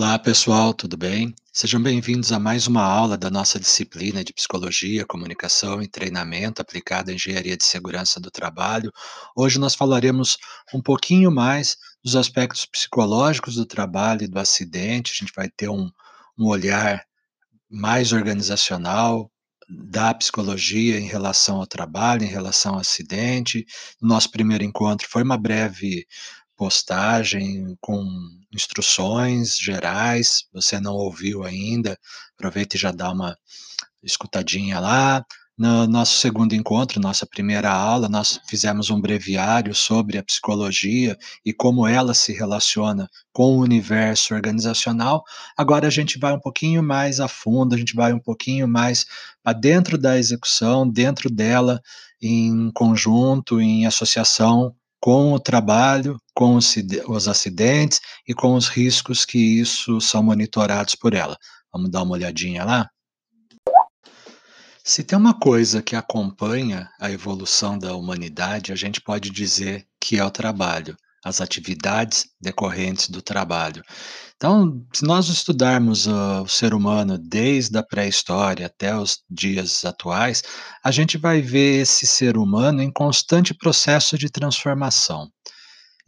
Olá, pessoal, tudo bem? Sejam bem-vindos a mais uma aula da nossa disciplina de Psicologia, Comunicação e Treinamento aplicada à Engenharia de Segurança do Trabalho. Hoje nós falaremos um pouquinho mais dos aspectos psicológicos do trabalho e do acidente. A gente vai ter um, um olhar mais organizacional da psicologia em relação ao trabalho, em relação ao acidente. Nosso primeiro encontro foi uma breve postagem com instruções gerais. Você não ouviu ainda, aproveita e já dá uma escutadinha lá. No nosso segundo encontro, nossa primeira aula, nós fizemos um breviário sobre a psicologia e como ela se relaciona com o universo organizacional. Agora a gente vai um pouquinho mais a fundo, a gente vai um pouquinho mais para dentro da execução, dentro dela, em conjunto, em associação com o trabalho, com os acidentes e com os riscos que isso são monitorados por ela. Vamos dar uma olhadinha lá? Se tem uma coisa que acompanha a evolução da humanidade, a gente pode dizer que é o trabalho, as atividades decorrentes do trabalho. Então, se nós estudarmos o ser humano desde a pré-história até os dias atuais, a gente vai ver esse ser humano em constante processo de transformação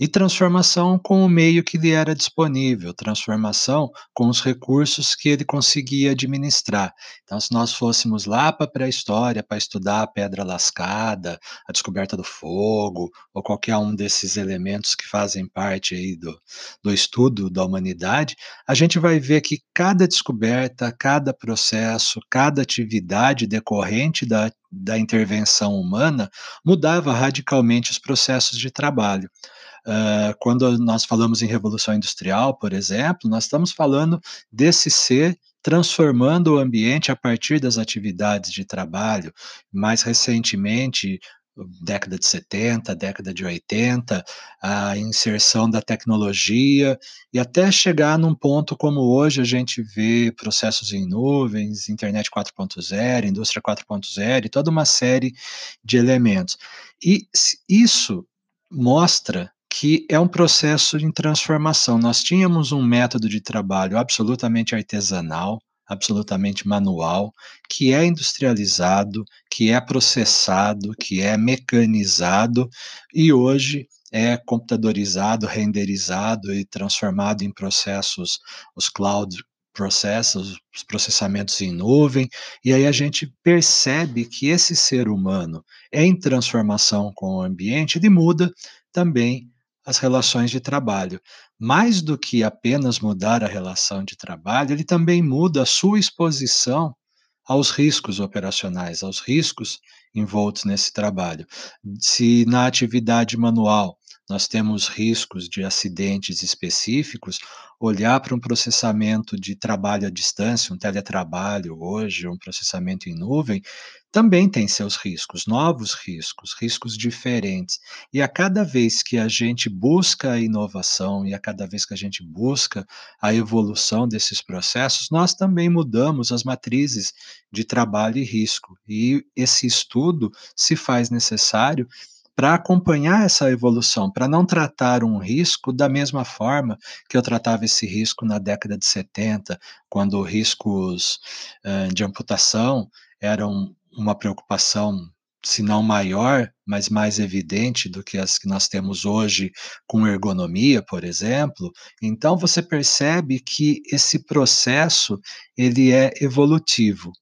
e transformação com o meio que lhe era disponível, transformação com os recursos que ele conseguia administrar. Então, se nós fôssemos lá para a pré-história para estudar a pedra lascada, a descoberta do fogo, ou qualquer um desses elementos que fazem parte aí do, do estudo da humanidade, a gente vai ver que cada descoberta, cada processo, cada atividade decorrente da, da intervenção humana mudava radicalmente os processos de trabalho. Uh, quando nós falamos em revolução industrial, por exemplo, nós estamos falando desse ser transformando o ambiente a partir das atividades de trabalho. Mais recentemente, década de 70, década de 80, a inserção da tecnologia e até chegar num ponto como hoje a gente vê processos em nuvens, internet 4.0, indústria 4.0 e toda uma série de elementos. E isso mostra que é um processo de transformação. Nós tínhamos um método de trabalho absolutamente artesanal, absolutamente manual, que é industrializado, que é processado, que é mecanizado e hoje é computadorizado, renderizado e transformado em processos, os cloud processos, os processamentos em nuvem, e aí a gente percebe que esse ser humano, em transformação com o ambiente, ele muda também as relações de trabalho. Mais do que apenas mudar a relação de trabalho, ele também muda a sua exposição aos riscos operacionais, aos riscos envoltos nesse trabalho. Se na atividade manual nós temos riscos de acidentes específicos, olhar para um processamento de trabalho à distância, um teletrabalho hoje, um processamento em nuvem, também tem seus riscos, novos riscos, riscos diferentes. E a cada vez que a gente busca a inovação e a cada vez que a gente busca a evolução desses processos, nós também mudamos as matrizes de trabalho e risco. E esse estudo se faz necessário para acompanhar essa evolução, para não tratar um risco da mesma forma que eu tratava esse risco na década de 70, quando riscos uh, de amputação eram uma preocupação, se não maior, mas mais evidente do que as que nós temos hoje com ergonomia, por exemplo. Então você percebe que esse processo ele é evolutivo.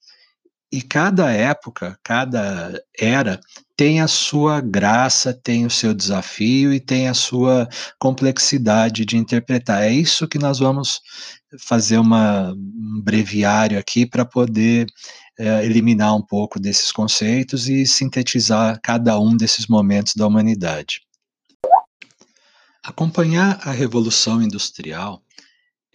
E cada época, cada era tem a sua graça, tem o seu desafio e tem a sua complexidade de interpretar. É isso que nós vamos fazer uma, um breviário aqui para poder é, eliminar um pouco desses conceitos e sintetizar cada um desses momentos da humanidade. Acompanhar a Revolução Industrial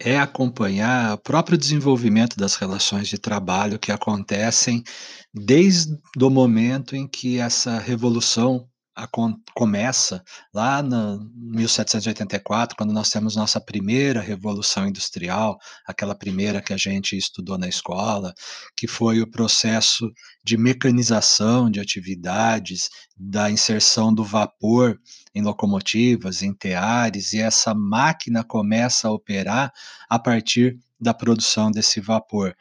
é acompanhar o próprio desenvolvimento das relações de trabalho que acontecem desde o momento em que essa revolução acon começa lá na 1784, quando nós temos nossa primeira revolução industrial, aquela primeira que a gente estudou na escola, que foi o processo de mecanização de atividades, da inserção do vapor em locomotivas, em teares, e essa máquina começa a operar a partir da produção desse vapor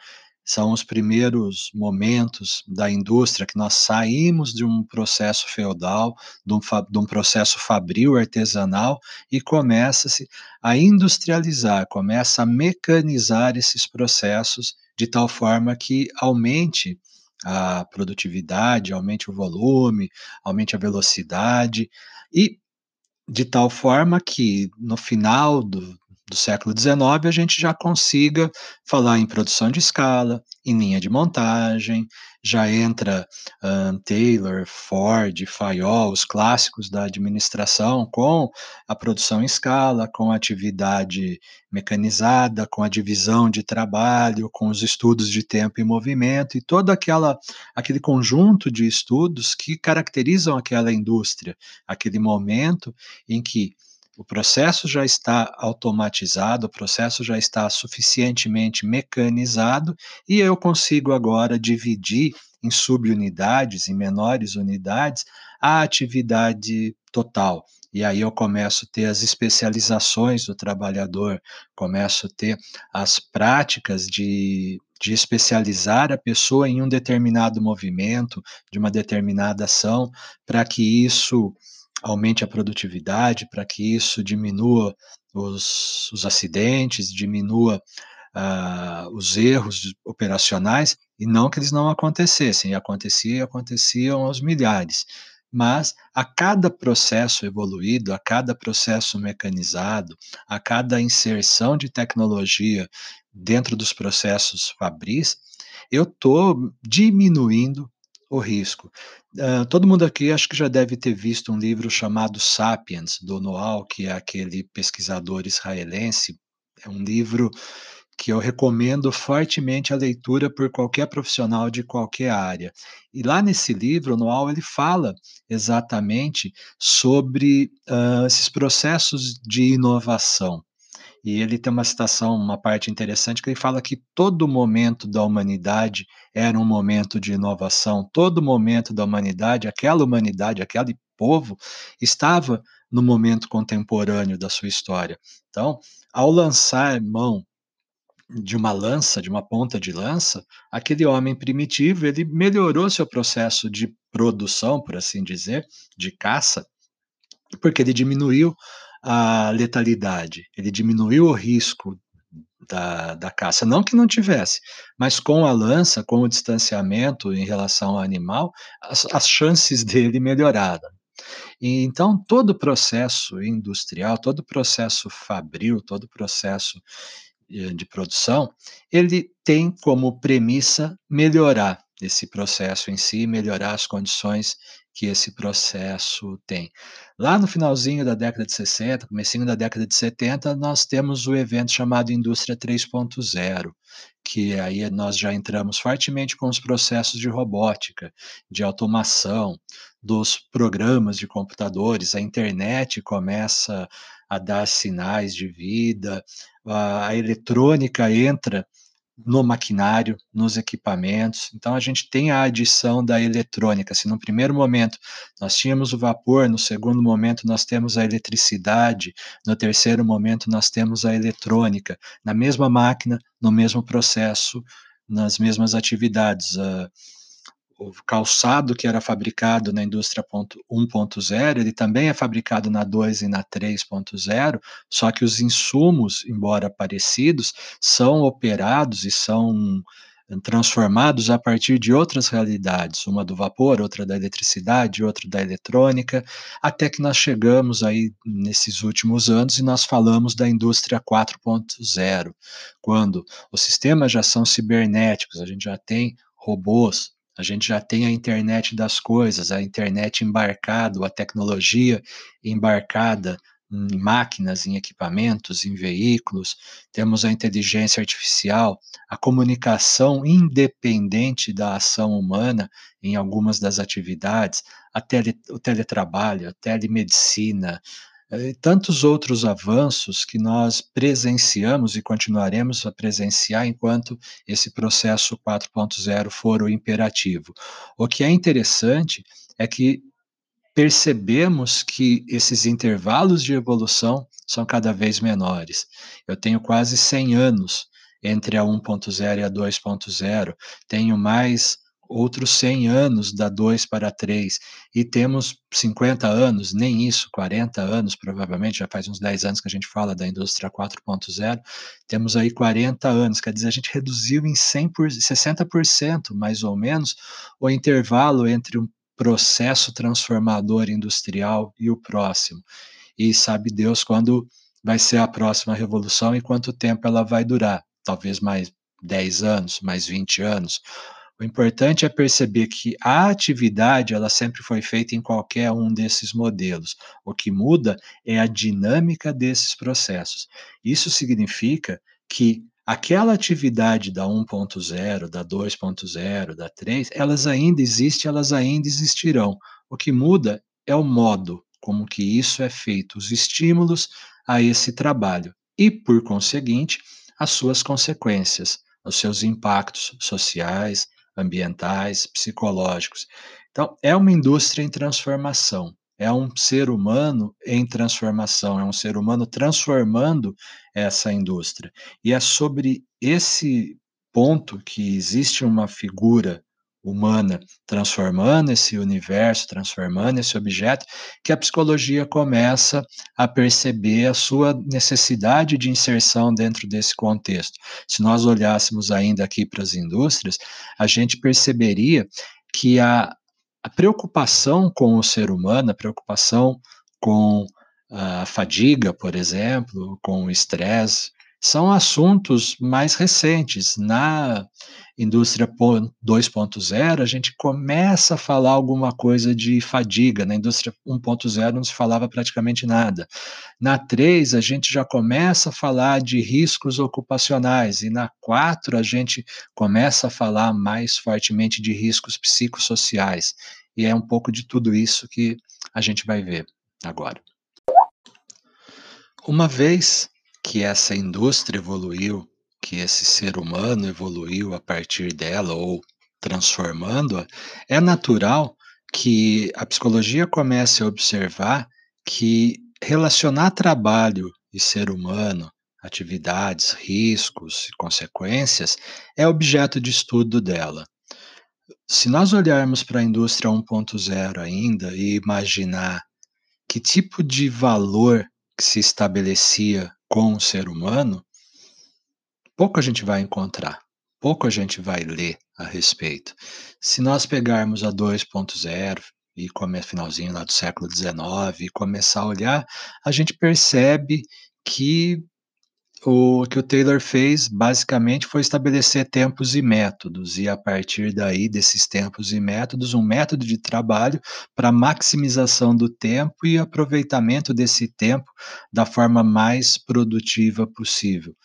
são os primeiros momentos da indústria que nós saímos de um processo feudal, de um, de um processo fabril artesanal e começa-se a industrializar, começa a mecanizar esses processos de tal forma que aumente a produtividade, aumente o volume, aumente a velocidade e de tal forma que no final do, do século XIX, a gente já consiga falar em produção de escala, em linha de montagem, já entra um, Taylor, Ford, Fayol, os clássicos da administração, com a produção em escala, com a atividade mecanizada, com a divisão de trabalho, com os estudos de tempo e movimento e todo aquela, aquele conjunto de estudos que caracterizam aquela indústria, aquele momento em que o processo já está automatizado, o processo já está suficientemente mecanizado e eu consigo agora dividir em subunidades, em menores unidades, a atividade total. E aí eu começo a ter as especializações do trabalhador, começo a ter as práticas de, de especializar a pessoa em um determinado movimento, de uma determinada ação, para que isso aumente a produtividade, para que isso diminua os, os acidentes, diminua uh, os erros operacionais, e não que eles não acontecessem, e acontecia aconteciam aos milhares. Mas a cada processo evoluído, a cada processo mecanizado, a cada inserção de tecnologia dentro dos processos fabris, eu estou diminuindo o risco. Uh, todo mundo aqui acho que já deve ter visto um livro chamado Sapiens, do Noal, que é aquele pesquisador israelense. É um livro que eu recomendo fortemente a leitura por qualquer profissional de qualquer área. E lá nesse livro, Noal, ele fala exatamente sobre uh, esses processos de inovação. E ele tem uma citação, uma parte interessante, que ele fala que todo momento da humanidade era um momento de inovação, todo momento da humanidade, aquela humanidade, aquele povo, estava no momento contemporâneo da sua história. Então, ao lançar mão de uma lança, de uma ponta de lança, aquele homem primitivo, ele melhorou seu processo de produção, por assim dizer, de caça, porque ele diminuiu a letalidade, ele diminuiu o risco da, da caça. Não que não tivesse, mas com a lança, com o distanciamento em relação ao animal, as, as chances dele melhoraram. E, então, todo o processo industrial, todo o processo fabril, todo o processo eh, de produção, ele tem como premissa melhorar esse processo em si, melhorar as condições que esse processo tem. Lá no finalzinho da década de 60, comecinho da década de 70, nós temos o evento chamado Indústria 3.0, que aí nós já entramos fortemente com os processos de robótica, de automação, dos programas de computadores, a internet começa a dar sinais de vida, a eletrônica entra no maquinário, nos equipamentos. Então a gente tem a adição da eletrônica. Se no primeiro momento nós tínhamos o vapor, no segundo momento nós temos a eletricidade, no terceiro momento nós temos a eletrônica, na mesma máquina, no mesmo processo, nas mesmas atividades. Uh, o calçado que era fabricado na indústria 1.0, ele também é fabricado na 2 e na 3.0, só que os insumos, embora parecidos, são operados e são transformados a partir de outras realidades, uma do vapor, outra da eletricidade, outra da eletrônica, até que nós chegamos aí nesses últimos anos e nós falamos da indústria 4.0, quando os sistemas já são cibernéticos, a gente já tem robôs, a gente já tem a internet das coisas, a internet embarcada, a tecnologia embarcada em máquinas, em equipamentos, em veículos, temos a inteligência artificial, a comunicação independente da ação humana em algumas das atividades, tele, o teletrabalho, a telemedicina, e tantos outros avanços que nós presenciamos e continuaremos a presenciar enquanto esse processo 4.0 for o imperativo. O que é interessante é que percebemos que esses intervalos de evolução são cada vez menores. Eu tenho quase 100 anos entre a 1.0 e a 2.0, tenho mais outros 100 anos da 2 para 3, e temos 50 anos, nem isso, 40 anos provavelmente, já faz uns 10 anos que a gente fala da indústria 4.0, temos aí 40 anos, quer dizer, a gente reduziu em 100 por, 60% mais ou menos o intervalo entre um processo transformador industrial e o próximo. E sabe Deus quando vai ser a próxima revolução e quanto tempo ela vai durar. Talvez mais 10 anos, mais 20 anos. O importante é perceber que a atividade ela sempre foi feita em qualquer um desses modelos. O que muda é a dinâmica desses processos. Isso significa que aquela atividade da 1.0, da 2.0, da 3, elas ainda existem, elas ainda existirão. O que muda é o modo como que isso é feito, os estímulos a esse trabalho e, por conseguinte, as suas consequências, os seus impactos sociais, ambientais, psicológicos. Então, é uma indústria em transformação é um ser humano em transformação, é um ser humano transformando essa indústria. E é sobre esse ponto que existe uma figura humana transformando esse universo, transformando esse objeto, que a psicologia começa a perceber a sua necessidade de inserção dentro desse contexto. Se nós olhássemos ainda aqui para as indústrias, a gente perceberia que a, a preocupação com o ser humano, a preocupação com a fadiga, por exemplo, com o estresse, são assuntos mais recentes. Na indústria 2.0, a gente começa a falar alguma coisa de fadiga. Na indústria 1.0 não se falava praticamente nada. Na 3, a gente já começa a falar de riscos ocupacionais. E na 4, a gente começa a falar mais fortemente de riscos psicossociais. E é um pouco de tudo isso que a gente vai ver agora. Uma vez que essa indústria evoluiu, que esse ser humano evoluiu a partir dela ou transformando-a, é natural que a psicologia comece a observar que relacionar trabalho e ser humano, atividades, riscos e consequências é objeto de estudo dela. Se nós olharmos para a indústria 1.0 ainda e imaginar que tipo de valor que se estabelecia com o ser humano, pouco a gente vai encontrar, pouco a gente vai ler a respeito. Se nós pegarmos a 2.0 e como é finalzinho lá do século XIX e começar a olhar, a gente percebe que o que o Taylor fez basicamente foi estabelecer tempos e métodos, e a partir daí, desses tempos e métodos, um método de trabalho para maximização do tempo e aproveitamento desse tempo da forma mais produtiva possível.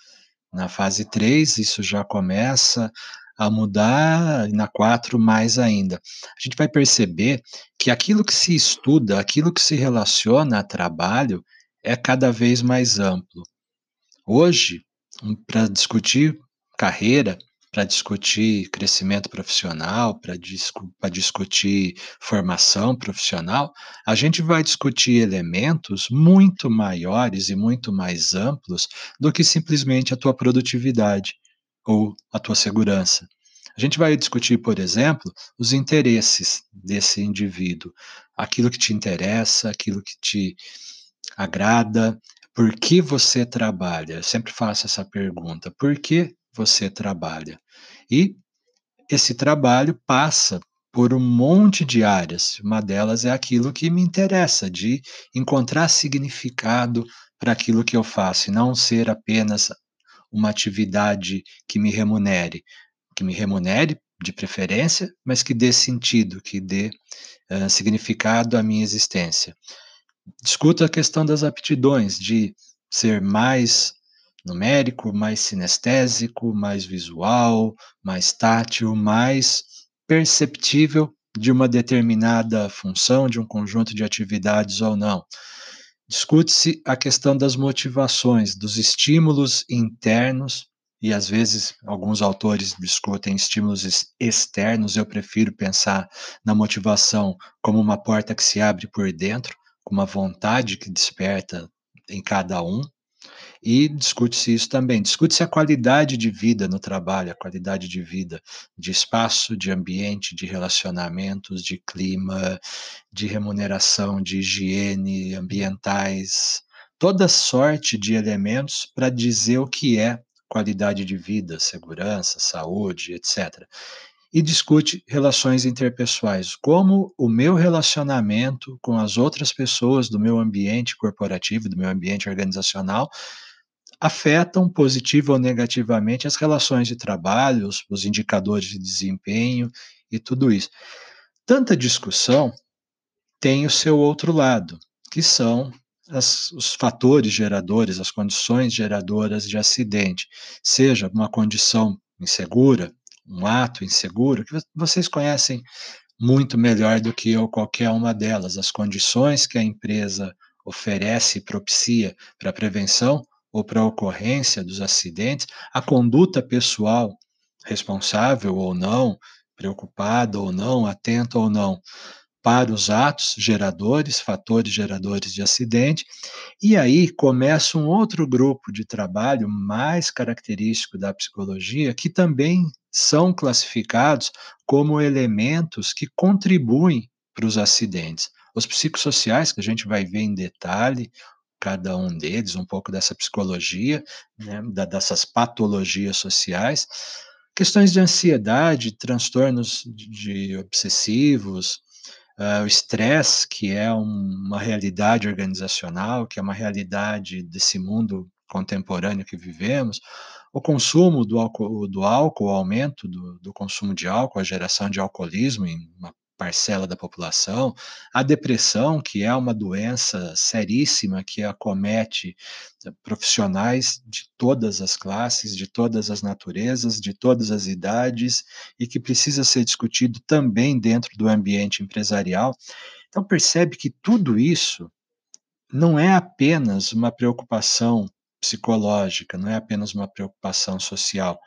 Na fase 3, isso já começa a mudar, e na 4 mais ainda. A gente vai perceber que aquilo que se estuda, aquilo que se relaciona a trabalho, é cada vez mais amplo. Hoje, para discutir carreira, para discutir crescimento profissional, para discu discutir formação profissional, a gente vai discutir elementos muito maiores e muito mais amplos do que simplesmente a tua produtividade ou a tua segurança. A gente vai discutir, por exemplo, os interesses desse indivíduo, aquilo que te interessa, aquilo que te agrada, por que você trabalha? Eu sempre faço essa pergunta. Por que você trabalha? E esse trabalho passa por um monte de áreas. Uma delas é aquilo que me interessa, de encontrar significado para aquilo que eu faço, e não ser apenas uma atividade que me remunere, que me remunere de preferência, mas que dê sentido, que dê uh, significado à minha existência discuto a questão das aptidões, de ser mais numérico, mais sinestésico, mais visual, mais tátil, mais perceptível de uma determinada função, de um conjunto de atividades ou não. Discute-se a questão das motivações, dos estímulos internos, e às vezes alguns autores discutem estímulos externos. Eu prefiro pensar na motivação como uma porta que se abre por dentro, uma vontade que desperta em cada um. E discute-se isso também. Discute-se a qualidade de vida no trabalho, a qualidade de vida, de espaço, de ambiente, de relacionamentos, de clima, de remuneração, de higiene ambientais, toda sorte de elementos para dizer o que é qualidade de vida, segurança, saúde, etc. E discute relações interpessoais, como o meu relacionamento com as outras pessoas do meu ambiente corporativo, do meu ambiente organizacional, afetam positivo ou negativamente as relações de trabalho, os, os indicadores de desempenho e tudo isso. Tanta discussão tem o seu outro lado, que são as, os fatores geradores, as condições geradoras de acidente, seja uma condição insegura, um ato inseguro, que vocês conhecem muito melhor do que eu qualquer uma delas, as condições que a empresa oferece e propicia para a prevenção ou para a ocorrência dos acidentes, a conduta pessoal responsável ou não, preocupada ou não, atenta ou não, para os atos geradores, fatores geradores de acidente, e aí começa um outro grupo de trabalho mais característico da psicologia, que também são classificados como elementos que contribuem para os acidentes. Os psicossociais, que a gente vai ver em detalhe, cada um deles, um pouco dessa psicologia, né, dessas patologias sociais, questões de ansiedade, transtornos de obsessivos, Uh, o estresse, que é um, uma realidade organizacional, que é uma realidade desse mundo contemporâneo que vivemos, o consumo do álcool, do álcool o aumento do, do consumo de álcool, a geração de alcoolismo em uma parcela da população, a depressão, que é uma doença seríssima que acomete eh, profissionais de todas as classes, de todas as naturezas, de todas as idades e que precisa ser discutido também dentro do ambiente empresarial. Então percebe que tudo isso não é apenas uma preocupação psicológica, não é apenas uma preocupação social,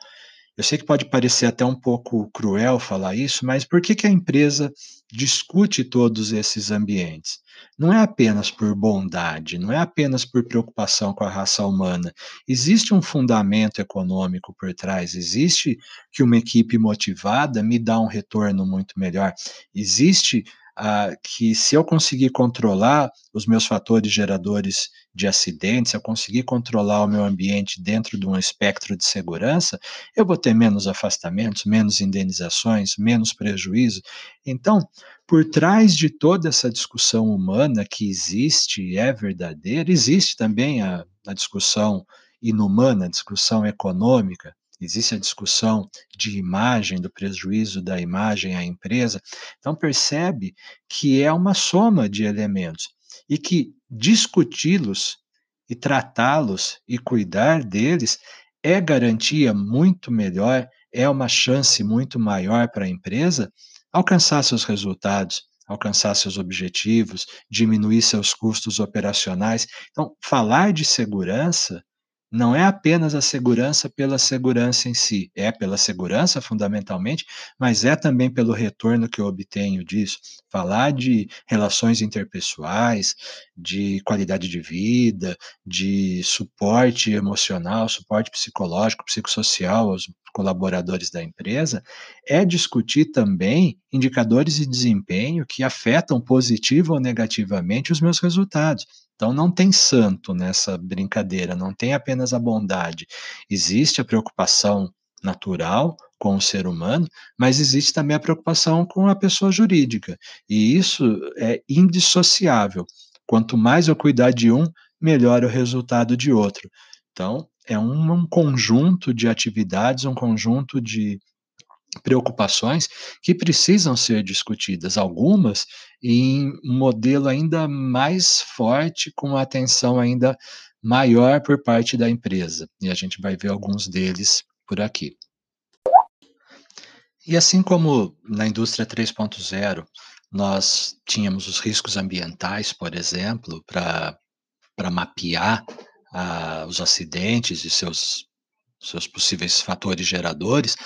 eu sei que pode parecer até um pouco cruel falar isso, mas por que, que a empresa discute todos esses ambientes? Não é apenas por bondade, não é apenas por preocupação com a raça humana. Existe um fundamento econômico por trás, existe que uma equipe motivada me dá um retorno muito melhor, existe ah, que se eu conseguir controlar os meus fatores geradores de acidentes, se eu conseguir controlar o meu ambiente dentro de um espectro de segurança, eu vou ter menos afastamentos, menos indenizações, menos prejuízo. Então, por trás de toda essa discussão humana que existe e é verdadeira, existe também a, a discussão inumana, a discussão econômica, existe a discussão de imagem, do prejuízo da imagem à empresa. Então, percebe que é uma soma de elementos e que discuti-los e tratá-los e cuidar deles é garantia muito melhor, é uma chance muito maior para a empresa alcançar seus resultados, alcançar seus objetivos, diminuir seus custos operacionais. Então, falar de segurança não é apenas a segurança pela segurança em si, é pela segurança fundamentalmente, mas é também pelo retorno que eu obtenho disso. Falar de relações interpessoais, de qualidade de vida, de suporte emocional, suporte psicológico, psicossocial aos colaboradores da empresa, é discutir também indicadores de desempenho que afetam positivo ou negativamente os meus resultados. Então não tem santo nessa brincadeira, não tem apenas a bondade. Existe a preocupação natural com o ser humano, mas existe também a preocupação com a pessoa jurídica. E isso é indissociável. Quanto mais eu cuidar de um, melhor o resultado de outro. Então, é um, um conjunto de atividades, um conjunto de preocupações que precisam ser discutidas, algumas em um modelo ainda mais forte, com atenção ainda maior por parte da empresa. E a gente vai ver alguns deles por aqui. E assim como na indústria 3.0 nós tínhamos os riscos ambientais, por exemplo, pra mapear, ah, os acidentes e seus seus possíveis fatores geradores,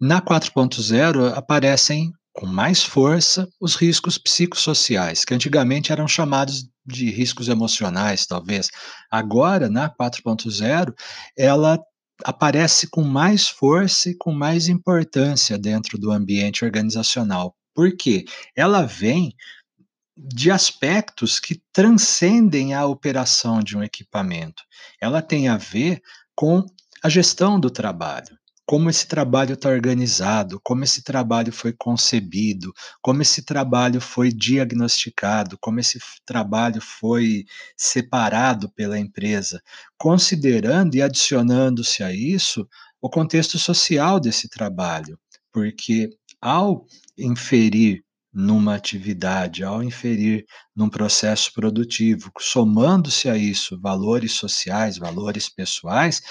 na 4.0 aparecem com mais força os riscos psicossociais, que antigamente eram chamados de riscos emocionais, talvez. Agora, na 4.0, ela aparece com mais força e com mais importância dentro do ambiente organizacional. Por quê? Ela vem de aspectos que transcendem a operação de um equipamento. Ela tem a ver com a gestão do trabalho, como esse trabalho está organizado, como esse trabalho foi concebido, como esse trabalho foi diagnosticado, como esse trabalho foi separado pela empresa, considerando e adicionando-se a isso o contexto social desse trabalho, porque ao inferir numa atividade, ao inferir num processo produtivo, somando-se a isso valores sociais, valores pessoais,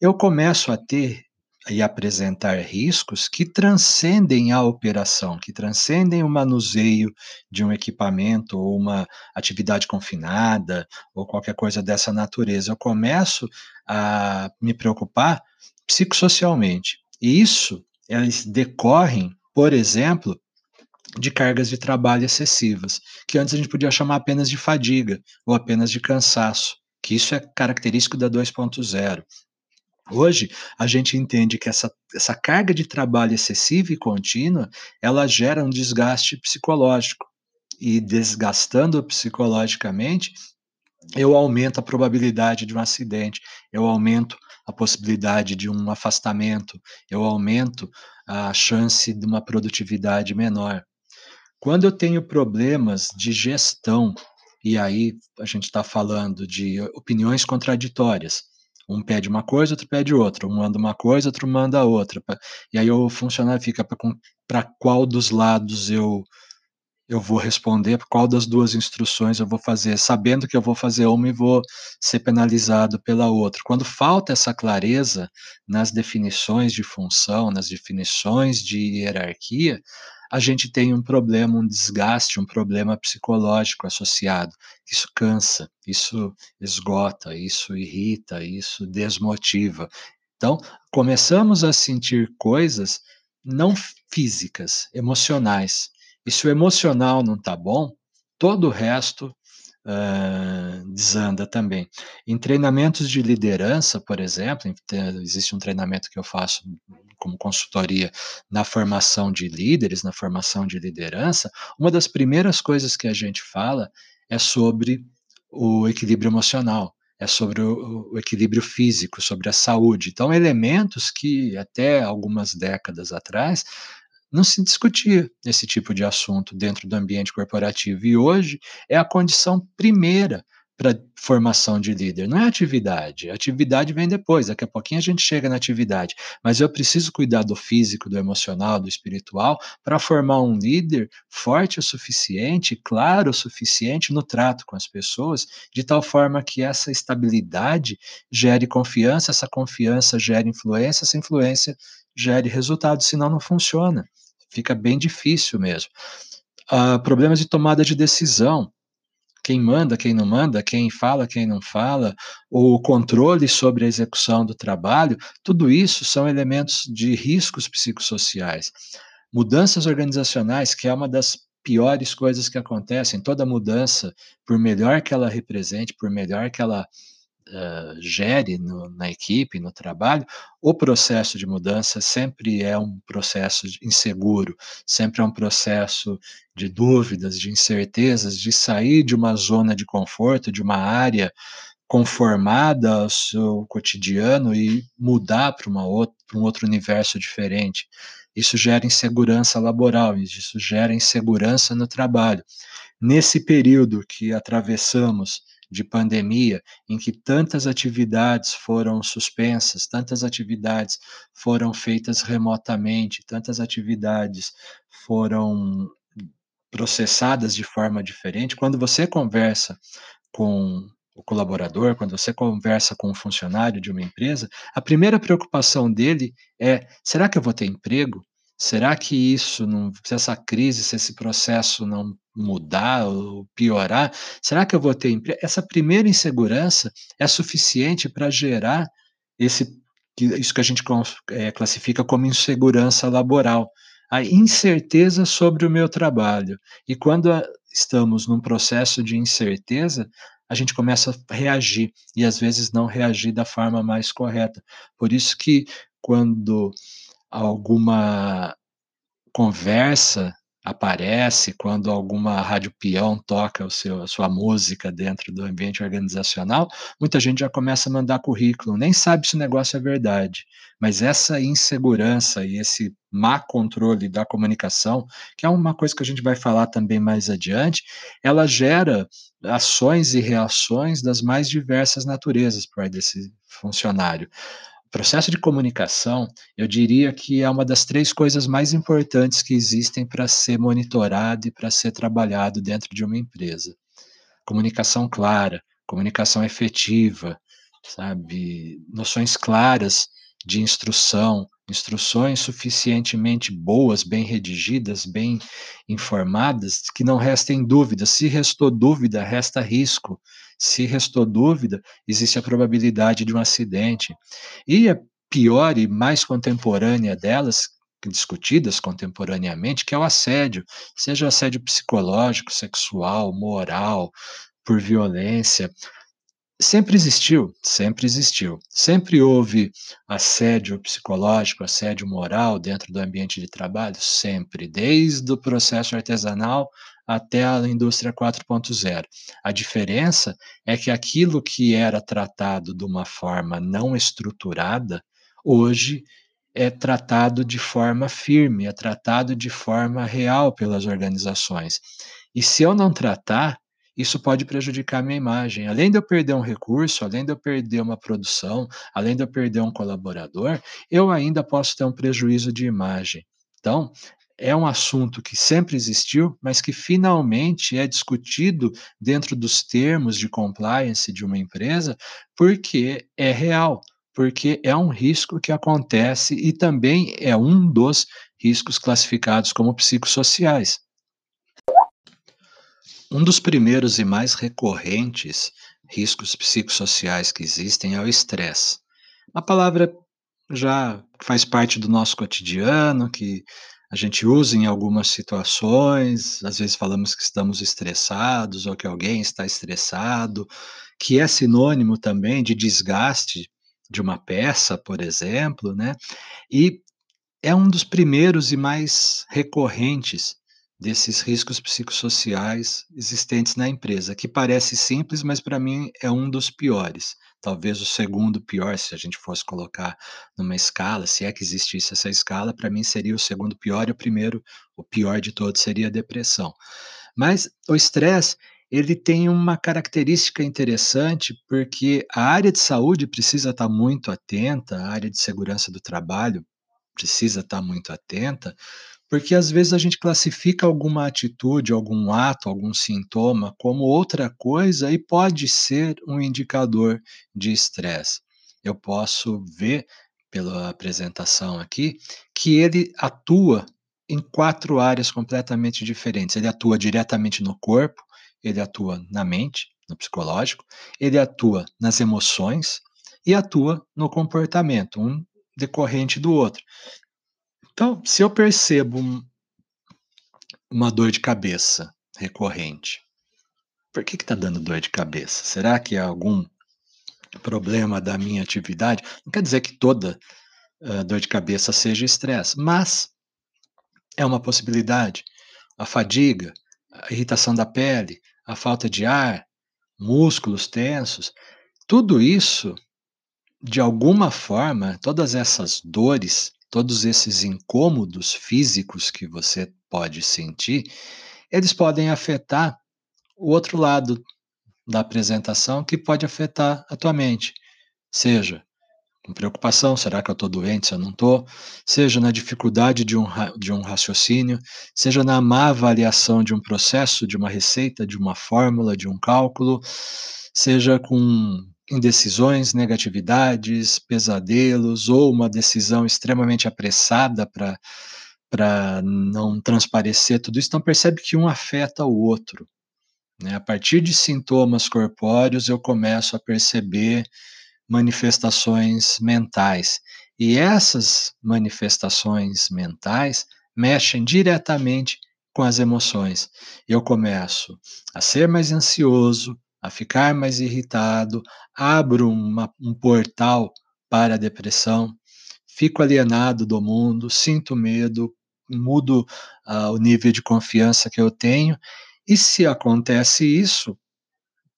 eu começo a ter e apresentar riscos que transcendem a operação, que transcendem o manuseio de um equipamento ou uma atividade confinada ou qualquer coisa dessa natureza. Eu começo a me preocupar psicossocialmente. E isso, eles decorrem, por exemplo, de cargas de trabalho excessivas, que antes a gente podia chamar apenas de fadiga ou apenas de cansaço, que isso é característico da 2.0. Hoje, a gente entende que essa essa carga de trabalho excessiva e contínua, ela gera um desgaste psicológico, e desgastando psicologicamente, eu aumento a probabilidade de um acidente, eu aumento a possibilidade de um afastamento, eu aumento a chance de uma produtividade menor. Quando eu tenho problemas de gestão, e aí a gente está falando de opiniões contraditórias, um pede uma coisa, outro pede outra, um manda uma coisa, outro manda outra, e aí o funcionário fica pra qual dos lados eu eu vou responder, qual das 2 instruções eu vou fazer, sabendo que eu vou fazer uma e vou ser penalizado pela outra. Quando falta essa clareza nas definições de função, nas definições de hierarquia, a gente tem um problema, um desgaste, um problema psicológico associado. Isso cansa, isso esgota, isso irrita, isso desmotiva. Então, começamos a sentir coisas não físicas, emocionais. E se o emocional não está bom, todo o resto, hã, desanda também. Em treinamentos de liderança, por exemplo, existe um treinamento que eu faço como consultoria na formação de líderes, na formação de liderança, uma das primeiras coisas que a gente fala é sobre o equilíbrio emocional, é sobre o equilíbrio físico, sobre a saúde. Então elementos que até algumas décadas atrás, não se discutia esse tipo de assunto dentro do ambiente corporativo, e hoje é a condição primeira pra formação de líder, não é atividade, a atividade vem depois, daqui a pouquinho a gente chega na atividade, mas eu preciso cuidar do físico, do emocional, do espiritual, pra formar um líder forte o suficiente, claro o suficiente no trato com as pessoas, de tal forma que essa estabilidade gere confiança, essa confiança gere influência, essa influência gere resultado, senão não funciona, fica bem difícil mesmo. Hã, problemas de tomada de decisão, quem manda, quem não manda, quem fala, quem não fala, o controle sobre a execução do trabalho, tudo isso são elementos de riscos psicossociais. Mudanças organizacionais, que é uma das piores coisas que acontecem, toda mudança, por melhor que ela represente, por melhor que ela, hã, gere no na equipe, no trabalho, o processo de mudança sempre é um processo inseguro, sempre é um processo de dúvidas, de incertezas, de sair de uma zona de conforto, de uma área conformada ao seu cotidiano e mudar pra um outro universo diferente. Isso gera insegurança laboral, isso gera insegurança no trabalho. Nesse período que atravessamos de pandemia, em que tantas atividades foram suspensas, tantas atividades foram feitas remotamente, tantas atividades foram processadas de forma diferente, quando você conversa com o colaborador, quando você conversa com um funcionário de uma empresa, a primeira preocupação dele é: "Será que eu vou ter emprego? Será que isso não se essa crise, se esse processo não mudar ou piorar, será que eu vou ter empre essa primeira insegurança é suficiente para gerar esse isso que a gente eh, classifica como insegurança laboral, a incerteza sobre o meu trabalho. E quando a estamos num processo de incerteza, a gente começa a reagir, e às vezes não reagir da forma mais correta. Por isso que quando alguma conversa aparece, quando alguma rádio peão toca o seu a sua música dentro do ambiente organizacional, muita gente já começa a mandar currículo, nem sabe se o negócio é verdade, mas essa insegurança e esse má controle da comunicação, que é uma coisa que a gente vai falar também mais adiante, ela gera ações e reações das mais diversas naturezas por parte desse funcionário. Processo de comunicação, eu diria que é uma das 3 coisas mais importantes que existem para ser monitorado e para ser trabalhado dentro de uma empresa. Comunicação clara, comunicação efetiva, sabe, noções claras de instrução, instruções suficientemente boas, bem redigidas, bem informadas, que não restem dúvidas. Se restou dúvida, resta risco. Se restou dúvida, existe a probabilidade de um acidente. E a pior e mais contemporânea delas, discutidas contemporaneamente, que é o assédio, seja assédio psicológico, sexual, moral, por violência. Sempre existiu, sempre existiu. Sempre houve assédio psicológico, assédio moral dentro do ambiente de trabalho? Sempre, desde o processo artesanal até a indústria 4.0. A diferença é que aquilo que era tratado de uma forma não estruturada, hoje é tratado de forma firme, é tratado de forma real pelas organizações. E se eu não tratar, isso pode prejudicar a minha imagem. Além de eu perder um recurso, além de eu perder uma produção, além de eu perder um colaborador, eu ainda posso ter um prejuízo de imagem. Então, é um assunto que sempre existiu, mas que finalmente é discutido dentro dos termos de compliance de uma empresa, porque é real, porque é um risco que acontece e também é um dos riscos classificados como psicossociais. Um dos primeiros e mais recorrentes riscos psicossociais que existem é o estresse. Uma palavra já faz parte do nosso cotidiano, que a gente usa em algumas situações, às vezes falamos que estamos estressados ou que alguém está estressado, que é sinônimo também de desgaste de uma peça, por exemplo, né? E é um dos primeiros e mais recorrentes desses riscos psicossociais existentes na empresa, que parece simples, mas para mim é um dos piores. Talvez o segundo pior, se a gente fosse colocar numa escala, se é que existisse essa escala, para mim seria o segundo pior e o primeiro, o pior de todos, seria a depressão. Mas o estresse, ele tem uma característica interessante, porque a área de saúde precisa estar muito atenta, a área de segurança do trabalho precisa estar muito atenta, porque às vezes a gente classifica alguma atitude, algum ato, algum sintoma como outra coisa e pode ser um indicador de estresse. Eu posso ver pela apresentação aqui que ele atua em quatro áreas completamente diferentes. Ele atua diretamente no corpo, ele atua na mente, no psicológico, ele atua nas emoções e atua no comportamento, um decorrente do outro. Então, se eu percebo um uma dor de cabeça recorrente, por que está dando dor de cabeça? Será que é algum problema da minha atividade? Não quer dizer que toda uh, dor de cabeça seja estresse, mas é uma possibilidade. A fadiga, a irritação da pele, a falta de ar, músculos tensos, tudo isso, de alguma forma, todas essas dores todos esses incômodos físicos que você pode sentir, eles podem afetar o outro lado da apresentação que pode afetar a tua mente, seja com preocupação, será que eu estou doente, se eu não estou, seja na dificuldade de um, de um raciocínio, seja na má avaliação de um processo, de uma receita, de uma fórmula, de um cálculo, seja com indecisões, negatividades, pesadelos ou uma decisão extremamente apressada para para não transparecer tudo isso, então percebe que um afeta o outro. Né? A partir de sintomas corpóreos, eu começo a perceber manifestações mentais. E essas manifestações mentais mexem diretamente com as emoções. Eu começo a ser mais ansioso, a ficar mais irritado, abro uma, um portal para a depressão, fico alienado do mundo, sinto medo, mudo uh, o nível de confiança que eu tenho. E se acontece isso,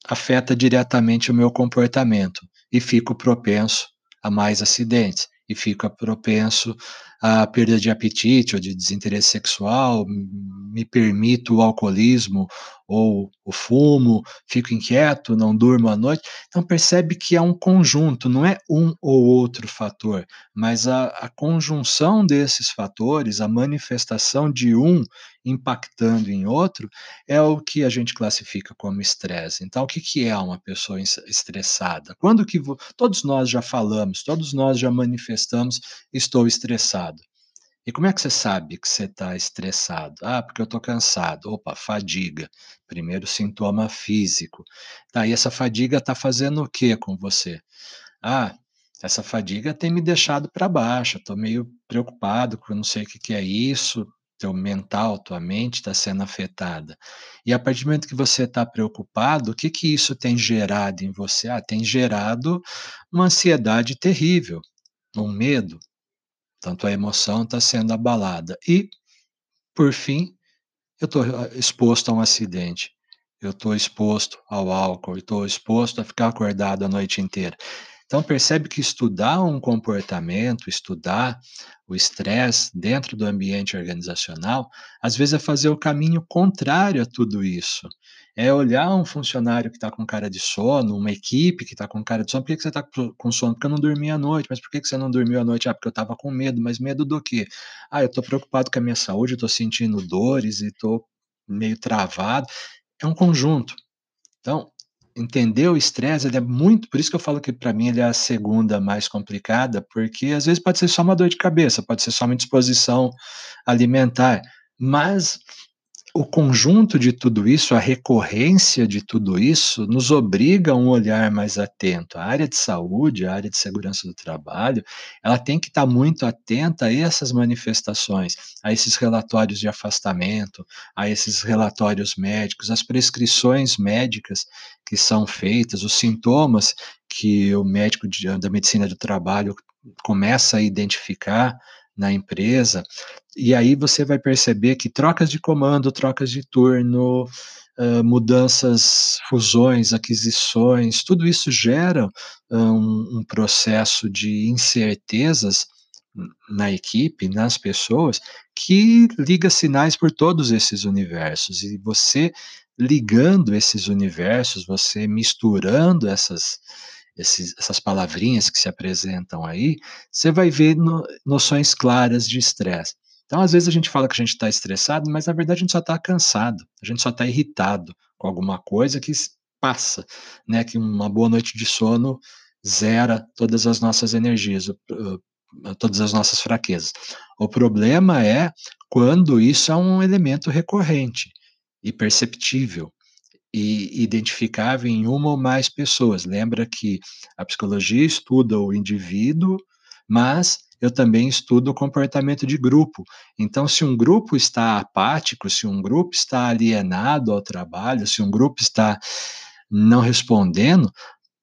afeta diretamente o meu comportamento e fico propenso a mais acidentes e fica propenso à perda de apetite ou de desinteresse sexual, me permito o alcoolismo ou o fumo, fico inquieto, não durmo à noite. Então percebe que é um conjunto, não é um ou outro fator, mas a, a conjunção desses fatores, a manifestação de um impactando em outro, é o que a gente classifica como estresse. Então, o que, que é uma pessoa estressada? Quando que todos nós já falamos, todos nós já manifestamos, estou estressado. E como é que você sabe que você está estressado? Ah, porque eu estou cansado. Opa, fadiga. Primeiro sintoma físico. Tá, e essa fadiga está fazendo o que com você? Ah, essa fadiga tem me deixado para baixo. Estou meio preocupado, porque eu não sei o que, que é isso. Teu mental, tua mente está sendo afetada. E a partir do momento que você está preocupado, o que, que isso tem gerado em você? Ah, tem gerado uma ansiedade terrível, um medo, tanto a emoção está sendo abalada. E, por fim, eu estou ah, exposto a um acidente. Eu estou exposto ao álcool, estou exposto a ficar acordado a noite inteira. Então, percebe que estudar um comportamento, estudar o estresse dentro do ambiente organizacional, às vezes é fazer o caminho contrário a tudo isso é olhar um funcionário que está com cara de sono, uma equipe que está com cara de sono, por que, que você está com sono? Porque eu não dormi à noite, mas por que, que você não dormiu à noite? Ah, porque eu estava com medo, mas medo do quê? Ah, eu estou preocupado com a minha saúde, eu estou sentindo dores e estou meio travado. É um conjunto. Então, entender o estresse ele é muito, por isso que eu falo que para mim ele é a segunda mais complicada, porque às vezes pode ser só uma dor de cabeça, pode ser só uma disposição alimentar, mas o conjunto de tudo isso, a recorrência de tudo isso, nos obriga a um olhar mais atento. A área de saúde, a área de segurança do trabalho, ela tem que estar muito atenta a essas manifestações, a esses relatórios de afastamento, a esses relatórios médicos, as prescrições médicas que são feitas, os sintomas que o médico de, da medicina do trabalho começa a identificar na empresa, e aí você vai perceber que trocas de comando, trocas de turno, uh, mudanças, fusões, aquisições, tudo isso gera um, um processo de incertezas na equipe, nas pessoas, que liga sinais por todos esses universos. E você ligando esses universos, você misturando essas, esses, essas palavrinhas que se apresentam aí, você vai ver no, noções claras de estresse. Então, às vezes a gente fala que a gente está estressado, mas na verdade a gente só está cansado, a gente só está irritado com alguma coisa que passa, né? Que uma boa noite de sono zera todas as nossas energias, todas as nossas fraquezas. O problema é quando isso é um elemento recorrente e perceptível e identificável em uma ou mais pessoas. Lembra que a psicologia estuda o indivíduo, mas eu também estudo o comportamento de grupo. Então, se um grupo está apático, se um grupo está alienado ao trabalho, se um grupo está não respondendo,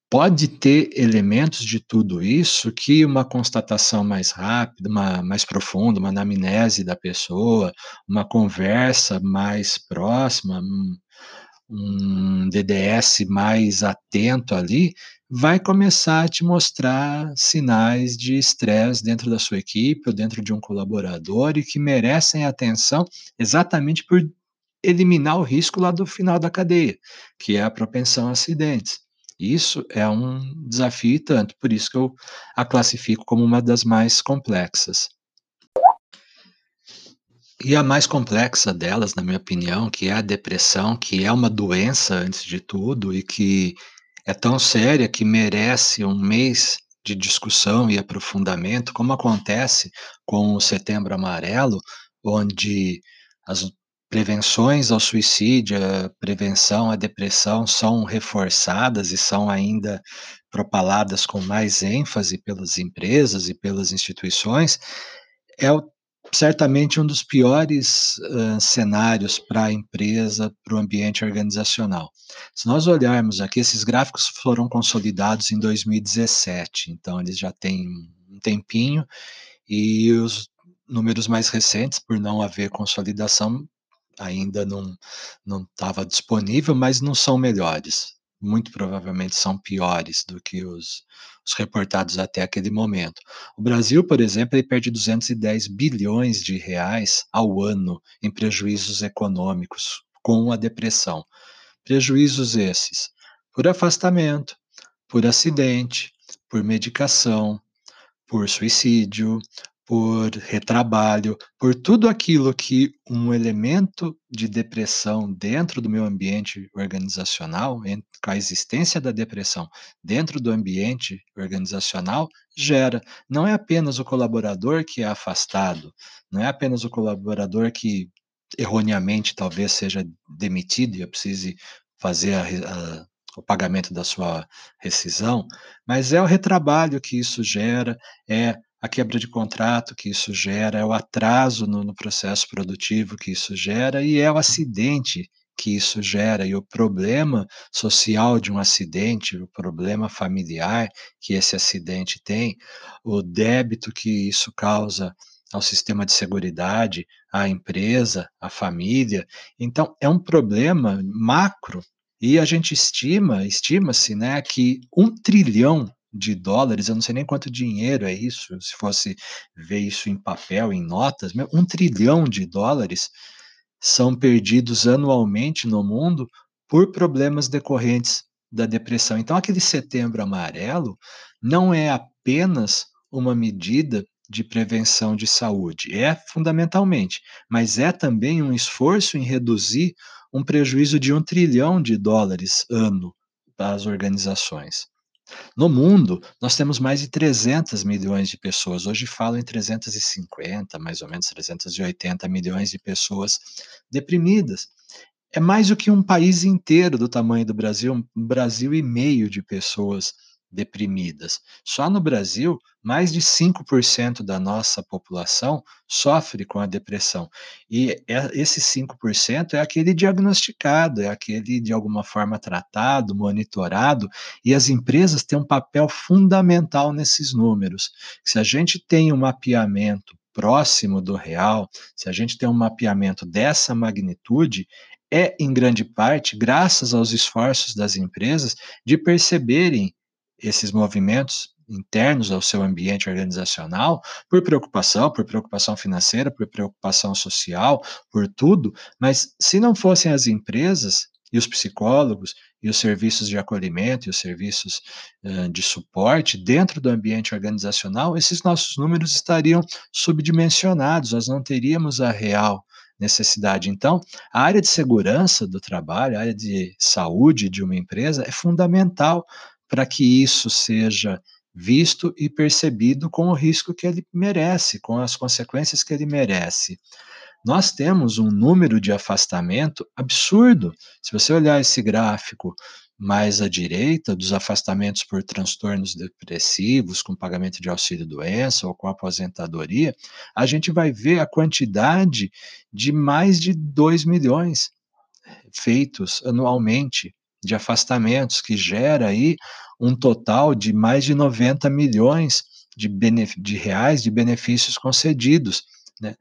pode ter elementos de tudo isso que uma constatação mais rápida, uma, mais profunda, uma anamnese da pessoa, uma conversa mais próxima, um DDS mais atento ali, vai começar a te mostrar sinais de estresse dentro da sua equipe ou dentro de um colaborador e que merecem atenção exatamente por eliminar o risco lá do final da cadeia, que é a propensão a acidentes. Isso é um desafio tanto, por isso que eu a classifico como uma das mais complexas. E a mais complexa delas, na minha opinião, que é a depressão, que é uma doença antes de tudo e que é tão séria que merece um mês de discussão e aprofundamento, como acontece com o Setembro Amarelo, onde as prevenções ao suicídio, a prevenção à depressão são reforçadas e são ainda propaladas com mais ênfase pelas empresas e pelas instituições, é o certamente um dos piores, hã, cenários para a empresa, para o ambiente organizacional. Se nós olharmos aqui, esses gráficos foram consolidados em 2017, então eles já têm um tempinho, e os números mais recentes, por não haver consolidação, ainda não estava disponível, mas não são melhores. Muito provavelmente são piores do que os os reportados até aquele momento. O Brasil, por exemplo, ele perde 210 bilhões de reais ao ano em prejuízos econômicos com a depressão. Prejuízos esses por afastamento, por acidente, por medicação, por suicídio, por retrabalho, por tudo aquilo que um elemento de depressão dentro do meu ambiente organizacional, com a existência da depressão dentro do ambiente organizacional, gera. Não é apenas o colaborador que é afastado, não é apenas o colaborador que erroneamente talvez seja demitido e eu precise fazer a a o pagamento da sua rescisão, mas é o retrabalho que isso gera, é a quebra de contrato que isso gera, é o atraso no no processo produtivo que isso gera e é o acidente que isso gera e o problema social de um acidente, o problema familiar que esse acidente tem, o débito que isso causa ao sistema de seguridade, à empresa, à família. Então é um problema macro e a gente estima estima-se, né, que um trilhão de dólares, eu não sei nem quanto dinheiro é isso, se fosse ver isso em papel, em notas, um trilhão de dólares são perdidos anualmente no mundo por problemas decorrentes da depressão. Então aquele Setembro Amarelo não é apenas uma medida de prevenção de saúde, é fundamentalmente, mas é também um esforço em reduzir um prejuízo de um trilhão de dólares ano para as organizações. No mundo, nós temos mais de 300 milhões de pessoas, hoje falam em 350, mais ou menos 380 milhões de pessoas deprimidas. É mais do que um país inteiro do tamanho do Brasil, um Brasil e meio de pessoas deprimidas. Só no Brasil, mais de 5% da nossa população sofre com a depressão. E é esse 5% é aquele diagnosticado, é aquele de alguma forma tratado, monitorado, e as empresas têm um papel fundamental nesses números. Se a gente tem um mapeamento próximo do real, se a gente tem um mapeamento dessa magnitude, é em grande parte graças aos esforços das empresas de perceberem esses movimentos internos ao seu ambiente organizacional por preocupação, por preocupação financeira, por preocupação social, por tudo, mas se não fossem as empresas e os psicólogos e os serviços de acolhimento e os serviços uh, de suporte dentro do ambiente organizacional, esses nossos números estariam subdimensionados, nós não teríamos a real necessidade. Então, a área de segurança do trabalho, a área de saúde de uma empresa é fundamental para que isso seja visto e percebido com o risco que ele merece, com as consequências que ele merece. Nós temos um número de afastamento absurdo. Se você olhar esse gráfico mais à direita, dos afastamentos por transtornos depressivos, com pagamento de auxílio-doença ou com aposentadoria, a gente vai ver a quantidade de mais de 2 milhões feitos anualmente de afastamentos, que gera aí um total de mais de 90 milhões de, de reais de benefícios concedidos. Né?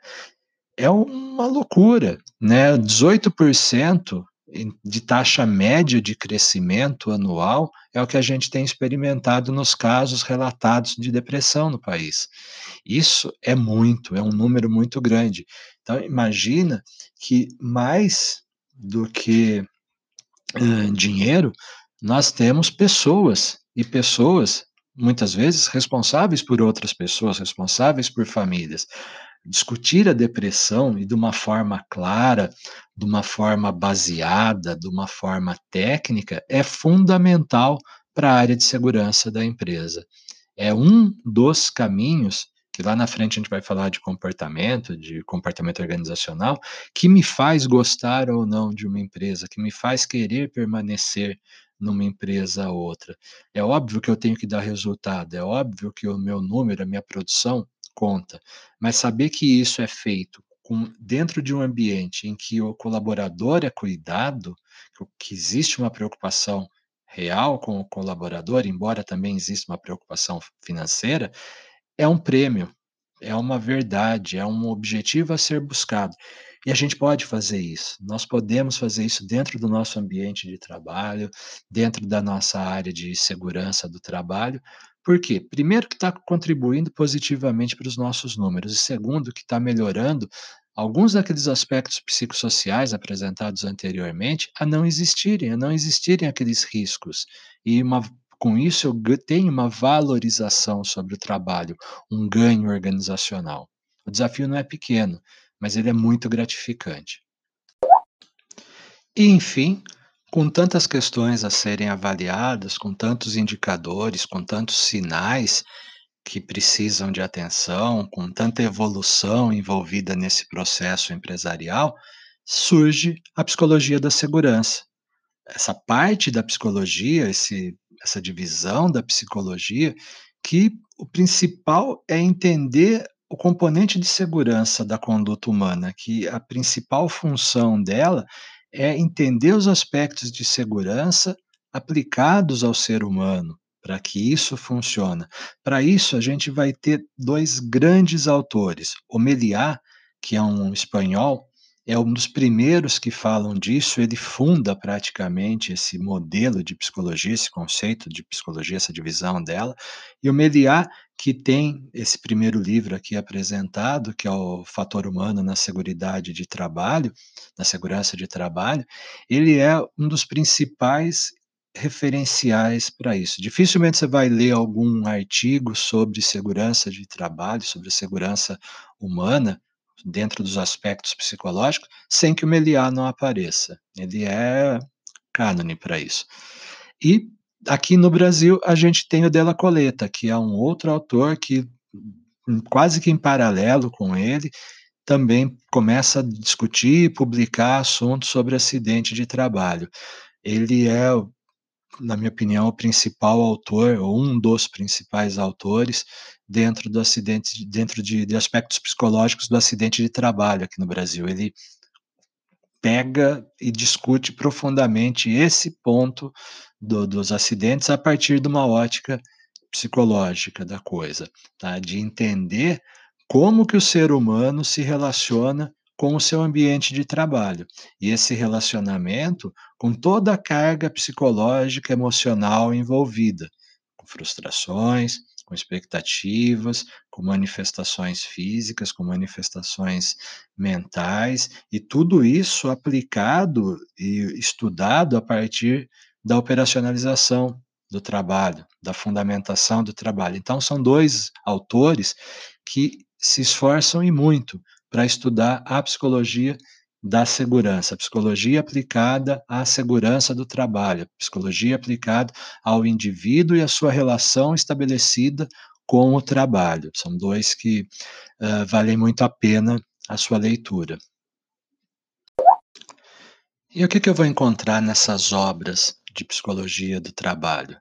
É uma loucura, né? 18% de taxa média de crescimento anual é o que a gente tem experimentado nos casos relatados de depressão no país. Isso é muito, é um número muito grande. Então, imagina que mais do que dinheiro, nós temos pessoas, e pessoas, muitas vezes, responsáveis por outras pessoas, responsáveis por famílias. Discutir a depressão e de uma forma clara, de uma forma baseada, de uma forma técnica, é fundamental para a área de segurança da empresa. É um dos caminhos que lá na frente a gente vai falar de comportamento, de comportamento organizacional, que me faz gostar ou não de uma empresa, que me faz querer permanecer numa empresa ou outra. É óbvio que eu tenho que dar resultado, é óbvio que o meu número, a minha produção conta, mas saber que isso é feito com, dentro de um ambiente em que o colaborador é cuidado, que existe uma preocupação real com o colaborador, embora também exista uma preocupação financeira, é um prêmio, é uma verdade, é um objetivo a ser buscado. E a gente pode fazer isso. Nós podemos fazer isso dentro do nosso ambiente de trabalho, dentro da nossa área de segurança do trabalho. Por quê? Primeiro, que está contribuindo positivamente para os nossos números, e segundo, que está melhorando alguns daqueles aspectos psicossociais apresentados anteriormente a não existirem, a não existirem aqueles riscos. E uma, com isso eu tenho uma valorização sobre o trabalho, um ganho organizacional. O desafio não é pequeno, mas ele é muito gratificante. E, enfim, com tantas questões a serem avaliadas, com tantos indicadores, com tantos sinais, que precisam de atenção, com tanta evolução envolvida nesse processo empresarial, surge a psicologia da segurança. Essa parte da psicologia, esse, essa divisão da psicologia, que o principal é entender o componente de segurança da conduta humana, que a principal função dela é entender os aspectos de segurança aplicados ao ser humano, para que isso funcione. Para isso, a gente vai ter dois grandes autores. O que é um espanhol, é um dos primeiros que falam disso, ele funda praticamente esse modelo de psicologia, esse conceito de psicologia, essa divisão dela, e o Meliá, que tem esse primeiro livro aqui apresentado, que é o Fator Humano na Seguridade de Trabalho, na Segurança de Trabalho, ele é um dos principais referenciais para isso. Dificilmente você vai ler algum artigo sobre segurança de trabalho, sobre segurança humana, dentro dos aspectos psicológicos, sem que o Meliá não apareça. Ele é cânone para isso. E aqui no Brasil a gente tem o Della Coleta, que é um outro autor que quase que em paralelo com ele também começa a discutir e publicar assuntos sobre acidente de trabalho. Ele é na minha opinião, o principal autor, ou um dos principais autores, dentro do acidente, dentro de, de aspectos psicológicos do acidente de trabalho aqui no Brasil. Ele pega e discute profundamente esse ponto do, dos acidentes a partir de uma ótica psicológica da coisa, tá? de entender como que o ser humano se relaciona com o seu ambiente de trabalho. E esse relacionamento com toda a carga psicológica, emocional envolvida, com frustrações, com expectativas, com manifestações físicas, com manifestações mentais, e tudo isso aplicado e estudado a partir da operacionalização do trabalho, da fundamentação do trabalho. Então, são dois autores que se esforçam e muito para estudar a psicologia da segurança, psicologia aplicada à segurança do trabalho, psicologia aplicada ao indivíduo e a sua relação estabelecida com o trabalho. São dois que uh, valem muito a pena a sua leitura. E o que, que eu vou encontrar nessas obras de psicologia do trabalho?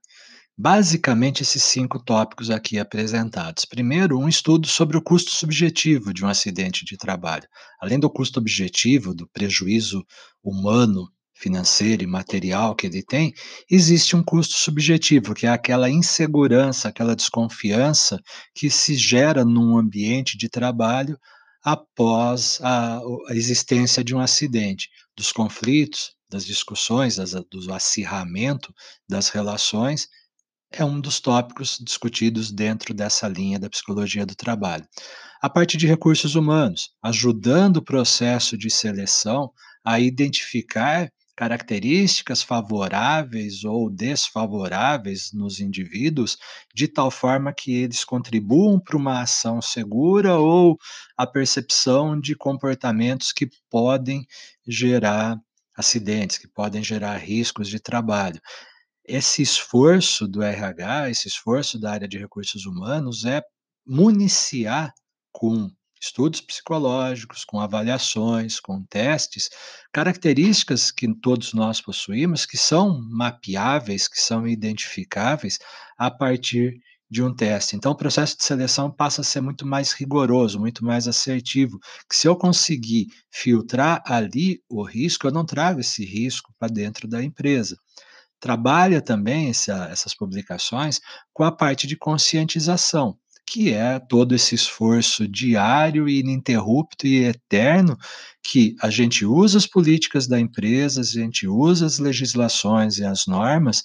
Basicamente, esses cinco tópicos aqui apresentados. Primeiro, um estudo sobre o custo subjetivo de um acidente de trabalho. Além do custo objetivo, do prejuízo humano, financeiro e material que ele tem, existe um custo subjetivo, que é aquela insegurança, aquela desconfiança que se gera num ambiente de trabalho após a, a existência de um acidente, dos conflitos, das discussões, das, do acirramento das relações é um dos tópicos discutidos dentro dessa linha da psicologia do trabalho. A parte de recursos humanos, ajudando o processo de seleção a identificar características favoráveis ou desfavoráveis nos indivíduos, de tal forma que eles contribuam para uma ação segura ou a percepção de comportamentos que podem gerar acidentes, que podem gerar riscos de trabalho esse esforço do RH, esse esforço da área de recursos humanos é municiar com estudos psicológicos, com avaliações, com testes, características que todos nós possuímos, que são mapeáveis, que são identificáveis a partir de um teste. Então, o processo de seleção passa a ser muito mais rigoroso, muito mais assertivo. Que se eu conseguir filtrar ali o risco, eu não trago esse risco para dentro da empresa. Trabalha também essa, essas publicações com a parte de conscientização que é todo esse esforço diário e ininterrupto e eterno que a gente usa as políticas da empresa, a gente usa as legislações e as normas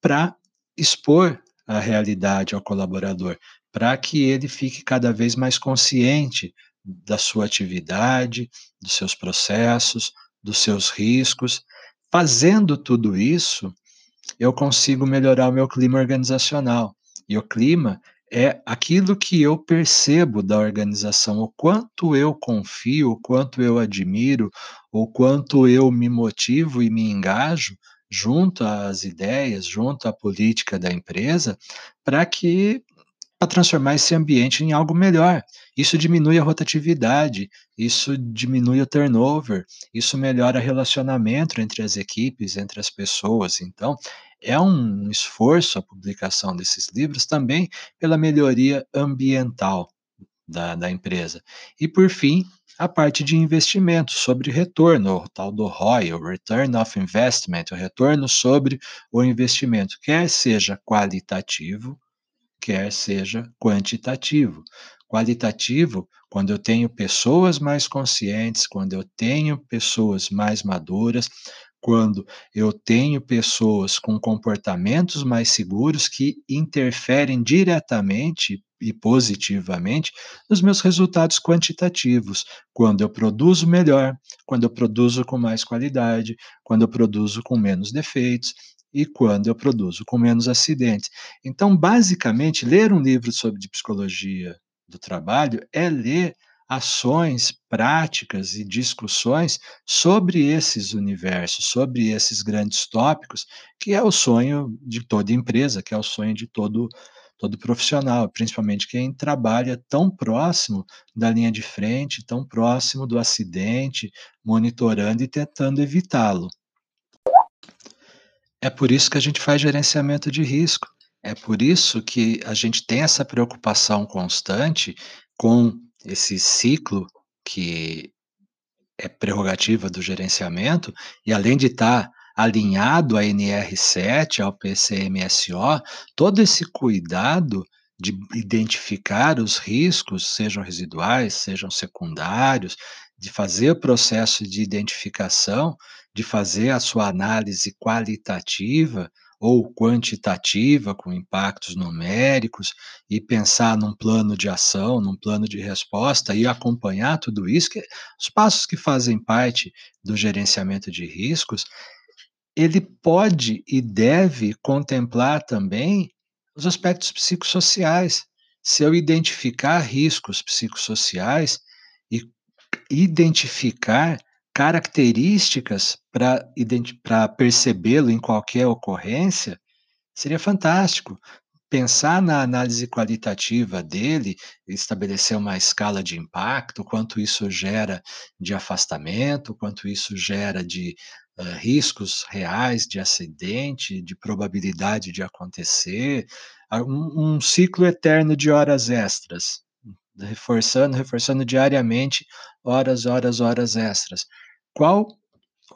para expor a realidade ao colaborador, para que ele fique cada vez mais consciente da sua atividade, dos seus processos, dos seus riscos. Fazendo tudo isso, eu consigo melhorar o meu clima organizacional. E o clima é aquilo que eu percebo da organização, o quanto eu confio, o quanto eu admiro, o quanto eu me motivo e me engajo junto às ideias, junto à política da empresa, para que para transformar esse ambiente em algo melhor. Isso diminui a rotatividade, isso diminui o turnover, isso melhora o relacionamento entre as equipes, entre as pessoas. Então, é um esforço a publicação desses livros também pela melhoria ambiental da, da empresa. E, por fim, a parte de investimento sobre retorno, o tal do ROI, o Return of Investment, o retorno sobre o investimento, quer seja qualitativo, quer seja quantitativo. Qualitativo, quando eu tenho pessoas mais conscientes, quando eu tenho pessoas mais maduras, quando eu tenho pessoas com comportamentos mais seguros que interferem diretamente e positivamente nos meus resultados quantitativos, quando eu produzo melhor, quando eu produzo com mais qualidade, quando eu produzo com menos defeitos, e quando eu produzo com menos acidentes. Então, basicamente, ler um livro sobre psicologia do trabalho é ler ações, práticas e discussões sobre esses universos, sobre esses grandes tópicos, que é o sonho de toda empresa, que é o sonho de todo todo profissional, principalmente quem trabalha tão próximo da linha de frente, tão próximo do acidente, monitorando e tentando evitá-lo. É por isso que a gente faz gerenciamento de risco. É por isso que a gente tem essa preocupação constante com esse ciclo que é prerrogativa do gerenciamento, e além de estar alinhado à NR7, ao PCMSO, todo esse cuidado de identificar os riscos, sejam residuais, sejam secundários, de fazer o processo de identificação, de fazer a sua análise qualitativa ou quantitativa, com impactos numéricos, e pensar num plano de ação, num plano de resposta e acompanhar tudo isso, que os passos que fazem parte do gerenciamento de riscos, ele pode e deve contemplar também os aspectos psicossociais. Se eu identificar riscos psicossociais e identificar características para percebê-lo em qualquer ocorrência, seria fantástico. Pensar na análise qualitativa dele, estabelecer uma escala de impacto, quanto isso gera de afastamento, quanto isso gera de uh, riscos reais de acidente, de probabilidade de acontecer, um, um ciclo eterno de horas extras reforçando, reforçando diariamente, horas, horas, horas extras. Qual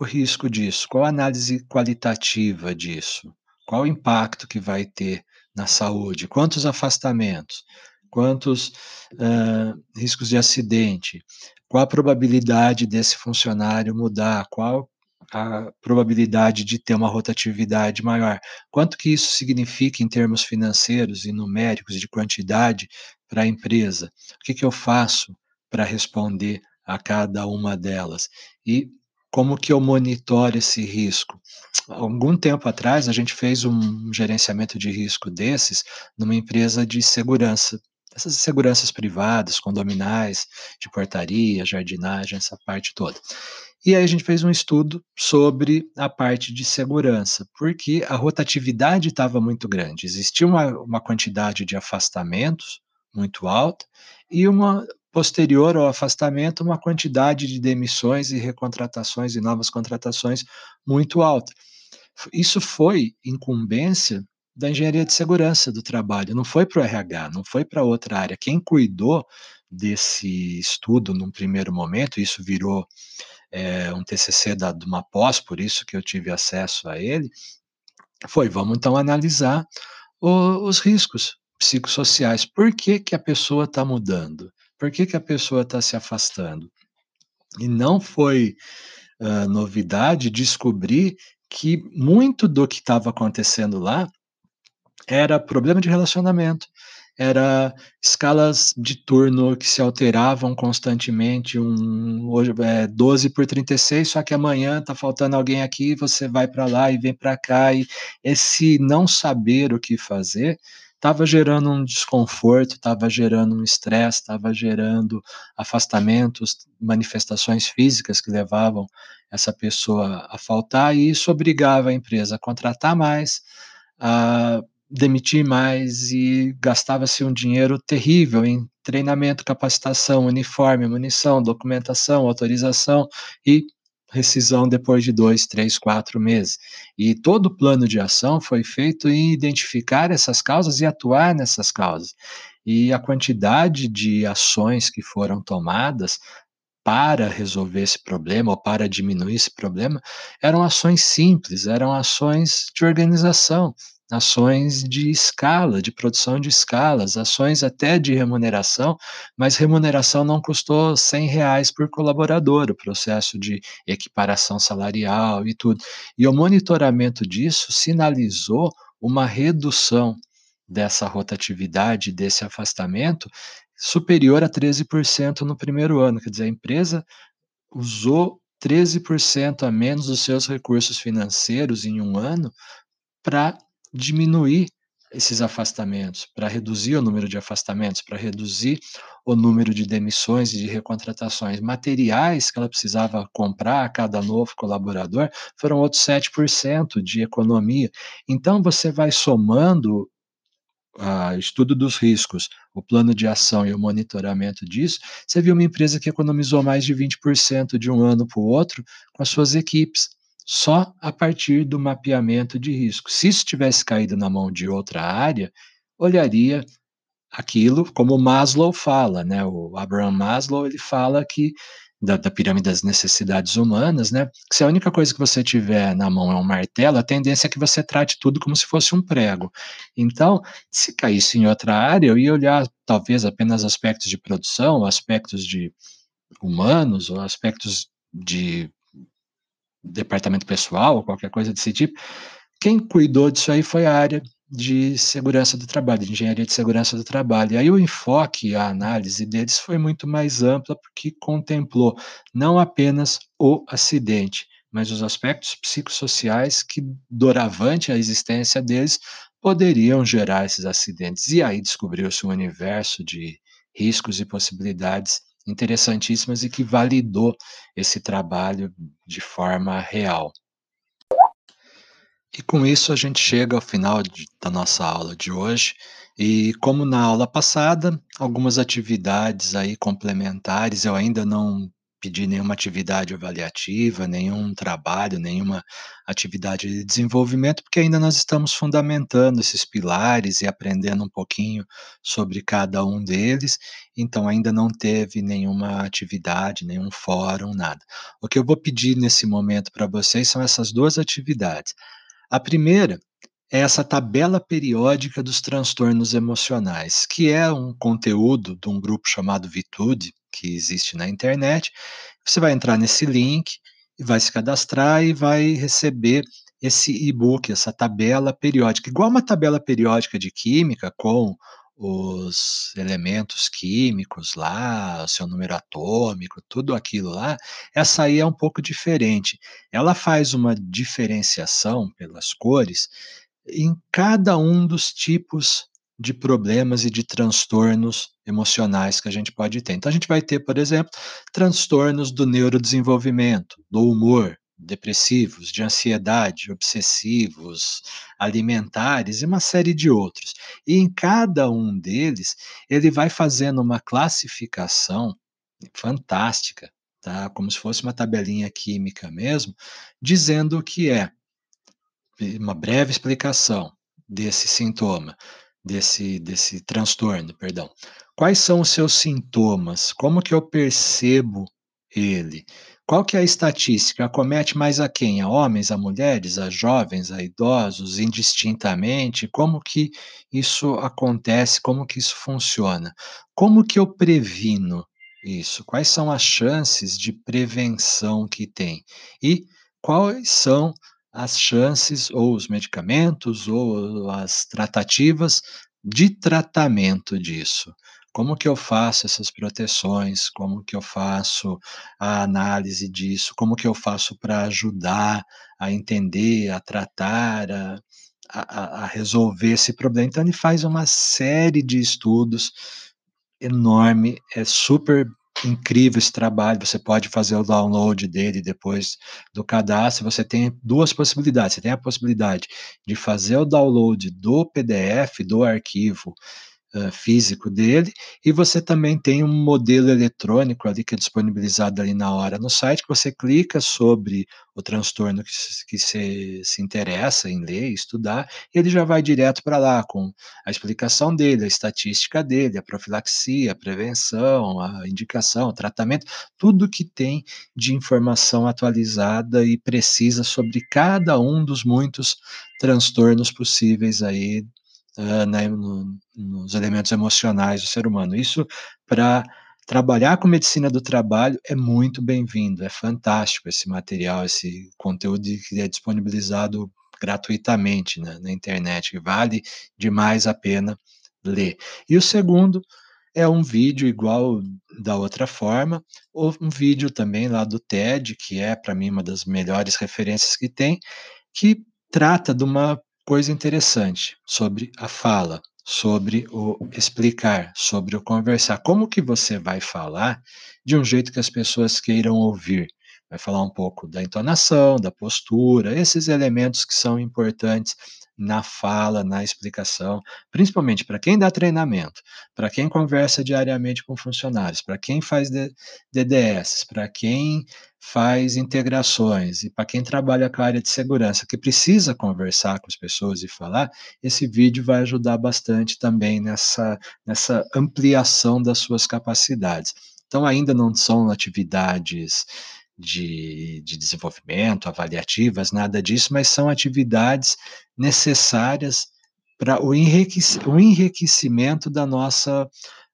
o risco disso? Qual a análise qualitativa disso? Qual o impacto que vai ter na saúde? Quantos afastamentos? Quantos uh, riscos de acidente? Qual a probabilidade desse funcionário mudar? Qual a probabilidade de ter uma rotatividade maior? Quanto que isso significa em termos financeiros e numéricos de quantidade para a empresa? O que, que eu faço para responder a cada uma delas? E como que eu monitoro esse risco? Algum tempo atrás, a gente fez um gerenciamento de risco desses numa empresa de segurança, essas seguranças privadas, condominais, de portaria, jardinagem, essa parte toda. E aí a gente fez um estudo sobre a parte de segurança, porque a rotatividade estava muito grande. Existia uma, uma quantidade de afastamentos muito alta e uma posterior ao afastamento, uma quantidade de demissões e recontratações e novas contratações muito alta. Isso foi incumbência da engenharia de segurança do trabalho, não foi para o RH, não foi para outra área. Quem cuidou desse estudo num primeiro momento, isso virou é, um TCC da, de uma pós, por isso que eu tive acesso a ele, foi, vamos então analisar o, os riscos psicossociais. Por que, que a pessoa está mudando? Por que, que a pessoa está se afastando? E não foi uh, novidade descobrir que muito do que estava acontecendo lá era problema de relacionamento, era escalas de turno que se alteravam constantemente, um, hoje é 12 por 36, só que amanhã está faltando alguém aqui, você vai para lá e vem para cá, e esse não saber o que fazer estava gerando um desconforto, estava gerando um estresse, estava gerando afastamentos, manifestações físicas que levavam essa pessoa a faltar, e isso obrigava a empresa a contratar mais, a demitir mais e gastava-se um dinheiro terrível em treinamento, capacitação, uniforme, munição, documentação, autorização e rescisão depois de dois, três, quatro meses. E todo o plano de ação foi feito em identificar essas causas e atuar nessas causas. E a quantidade de ações que foram tomadas para resolver esse problema ou para diminuir esse problema eram ações simples, eram ações de organização, ações de escala, de produção de escalas, ações até de remuneração, mas remuneração não custou 100 reais por colaborador, o processo de equiparação salarial e tudo. E o monitoramento disso sinalizou uma redução dessa rotatividade, desse afastamento, superior a 13% no primeiro ano. Quer dizer, a empresa usou 13% a menos dos seus recursos financeiros em um ano para diminuir esses afastamentos, para reduzir o número de afastamentos, para reduzir o número de demissões e de recontratações. Materiais que ela precisava comprar a cada novo colaborador foram outros 7% de economia. Então, você vai somando o estudo dos riscos, o plano de ação e o monitoramento disso, você viu uma empresa que economizou mais de 20% de um ano para o outro com as suas equipes só a partir do mapeamento de risco. Se isso tivesse caído na mão de outra área, olharia aquilo como Maslow fala, né? O Abraham Maslow ele fala que da, da, pirâmide das necessidades humanas, né? Se a única coisa que você tiver na mão é um martelo, a tendência é que você trate tudo como se fosse um prego. Então, se caísse em outra área, eu ia olhar talvez apenas aspectos de produção, aspectos de humanos, ou aspectos de departamento pessoal, ou qualquer coisa desse tipo, quem cuidou disso aí foi a área de segurança do trabalho, de engenharia de segurança do trabalho. E aí o enfoque, a análise deles foi muito mais ampla, porque contemplou não apenas o acidente, mas os aspectos psicossociais que, doravante a existência deles, poderiam gerar esses acidentes. E aí descobriu-se um universo de riscos e possibilidades interessantíssimas e que validou esse trabalho de forma real. E com isso a gente chega ao final de, da nossa aula de hoje. E como na aula passada, algumas atividades aí complementares eu ainda não pedir nenhuma atividade avaliativa, nenhum trabalho, nenhuma atividade de desenvolvimento, porque ainda nós estamos fundamentando esses pilares e aprendendo um pouquinho sobre cada um deles, então ainda não teve nenhuma atividade, nenhum fórum, nada. O que eu vou pedir nesse momento para vocês são essas duas atividades. A primeira é essa tabela periódica dos transtornos emocionais, que é um conteúdo de um grupo chamado Vitude, que existe na internet. Você vai entrar nesse link vai se cadastrar e vai receber esse e-book, essa tabela periódica, igual uma tabela periódica de química com os elementos químicos lá, o seu número atômico, tudo aquilo lá, essa aí é um pouco diferente. Ela faz uma diferenciação pelas cores em cada um dos tipos de problemas e de transtornos emocionais que a gente pode ter. Então, a gente vai ter, por exemplo, transtornos do neurodesenvolvimento, do humor, depressivos, de ansiedade, obsessivos, alimentares e uma série de outros. E em cada um deles, ele vai fazendo uma classificação fantástica, tá? Como se fosse uma tabelinha química mesmo, dizendo o que é. Uma breve explicação desse sintoma, desse desse transtorno, perdão. Quais são os seus sintomas? Como que eu percebo ele? Qual que é a estatística? Acomete mais a quem? A homens, a mulheres, a jovens, a idosos, indistintamente? Como que isso acontece? Como que isso funciona? Como que eu previno isso? Quais são as chances de prevenção que tem? E quais são as chances ou os medicamentos ou as tratativas de tratamento disso? Como que eu faço essas proteções? Como que eu faço a análise disso? Como que eu faço para ajudar a entender, a tratar, a a a resolver esse problema? Então ele faz uma série de estudos enorme, é super incrível esse trabalho, você pode fazer o download dele depois do cadastro, você tem 2 possibilidades, você tem a possibilidade de fazer o download do PDF, do arquivo hã, físico dele, e você também tem um modelo eletrônico ali que é disponibilizado ali na hora no site, que você clica sobre o transtorno que que você se interessa em ler estudar, e ele já vai direto para lá com a explicação dele, a estatística dele, a profilaxia, a prevenção, a indicação, o tratamento, tudo que tem de informação atualizada e precisa sobre cada um dos muitos transtornos possíveis aí, hã, né, no nos elementos emocionais do ser humano. Isso para trabalhar com medicina do trabalho é muito bem-vindo, é fantástico esse material, esse conteúdo que é disponibilizado gratuitamente na na internet, vale demais a pena ler. E o segundo é um vídeo igual da outra forma, ou um vídeo também lá do TED, que é para mim uma das melhores referências que tem, que trata de uma coisa interessante sobre a fala, sobre o explicar, sobre o conversar. Como que você vai falar de um jeito que as pessoas queiram ouvir? Vai falar um pouco da entonação, da postura, esses elementos que são importantes na fala, na explicação, principalmente para quem dá treinamento, para quem conversa diariamente com funcionários, para quem faz DDS, para quem faz integrações e para quem trabalha com a área de segurança, que precisa conversar com as pessoas e falar, esse vídeo vai ajudar bastante também nessa nessa ampliação das suas capacidades. Então ainda não são atividades de de desenvolvimento, avaliativas, nada disso, mas são atividades necessárias para o enriquecimento da nossa,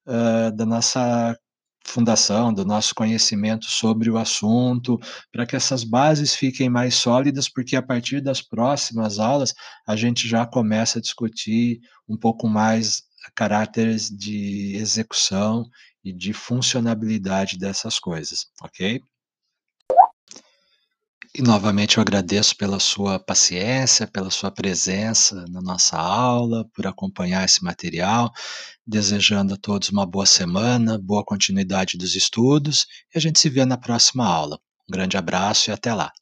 hã, da nossa fundação, do nosso conhecimento sobre o assunto, para que essas bases fiquem mais sólidas, porque a partir das próximas aulas, a gente já começa a discutir um pouco mais caráteres de execução e de funcionabilidade dessas coisas, ok? E novamente eu agradeço pela sua paciência, pela sua presença na nossa aula, por acompanhar esse material, desejando a todos uma boa semana, boa continuidade dos estudos, e a gente se vê na próxima aula. Um grande abraço e até lá.